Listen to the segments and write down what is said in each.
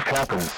happens.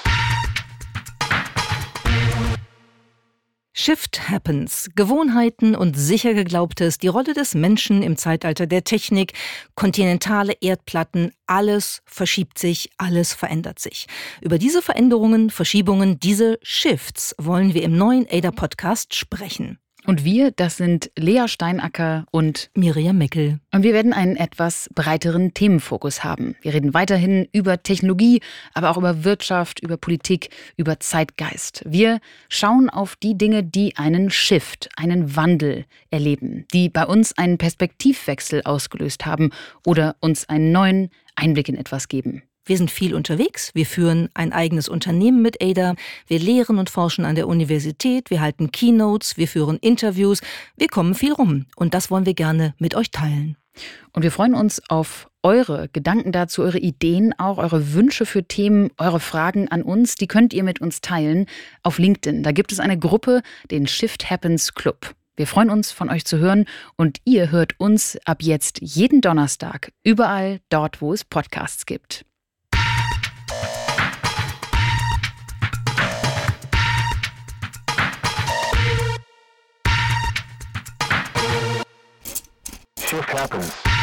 Shift Happens. Gewohnheiten und sicher geglaubtes, die Rolle des Menschen im Zeitalter der Technik, kontinentale Erdplatten, alles verschiebt sich, alles verändert sich. Über diese Veränderungen, Verschiebungen, diese Shifts wollen wir im neuen ADA Podcast sprechen. Und wir, das sind Lea Steinacker und Miriam Meckel. Und wir werden einen etwas breiteren Themenfokus haben. Wir reden weiterhin über Technologie, aber auch über Wirtschaft, über Politik, über Zeitgeist. Wir schauen auf die Dinge, die einen Shift, einen Wandel erleben, die bei uns einen Perspektivwechsel ausgelöst haben oder uns einen neuen Einblick in etwas geben. Wir sind viel unterwegs, wir führen ein eigenes Unternehmen mit Ada, wir lehren und forschen an der Universität, wir halten Keynotes, wir führen Interviews, wir kommen viel rum und das wollen wir gerne mit euch teilen. Und wir freuen uns auf eure Gedanken dazu, eure Ideen, auch eure Wünsche für Themen, eure Fragen an uns, die könnt ihr mit uns teilen auf LinkedIn. Da gibt es eine Gruppe, den Shift Happens Club. Wir freuen uns, von euch zu hören und ihr hört uns ab jetzt jeden Donnerstag überall dort, wo es Podcasts gibt. Shift happens.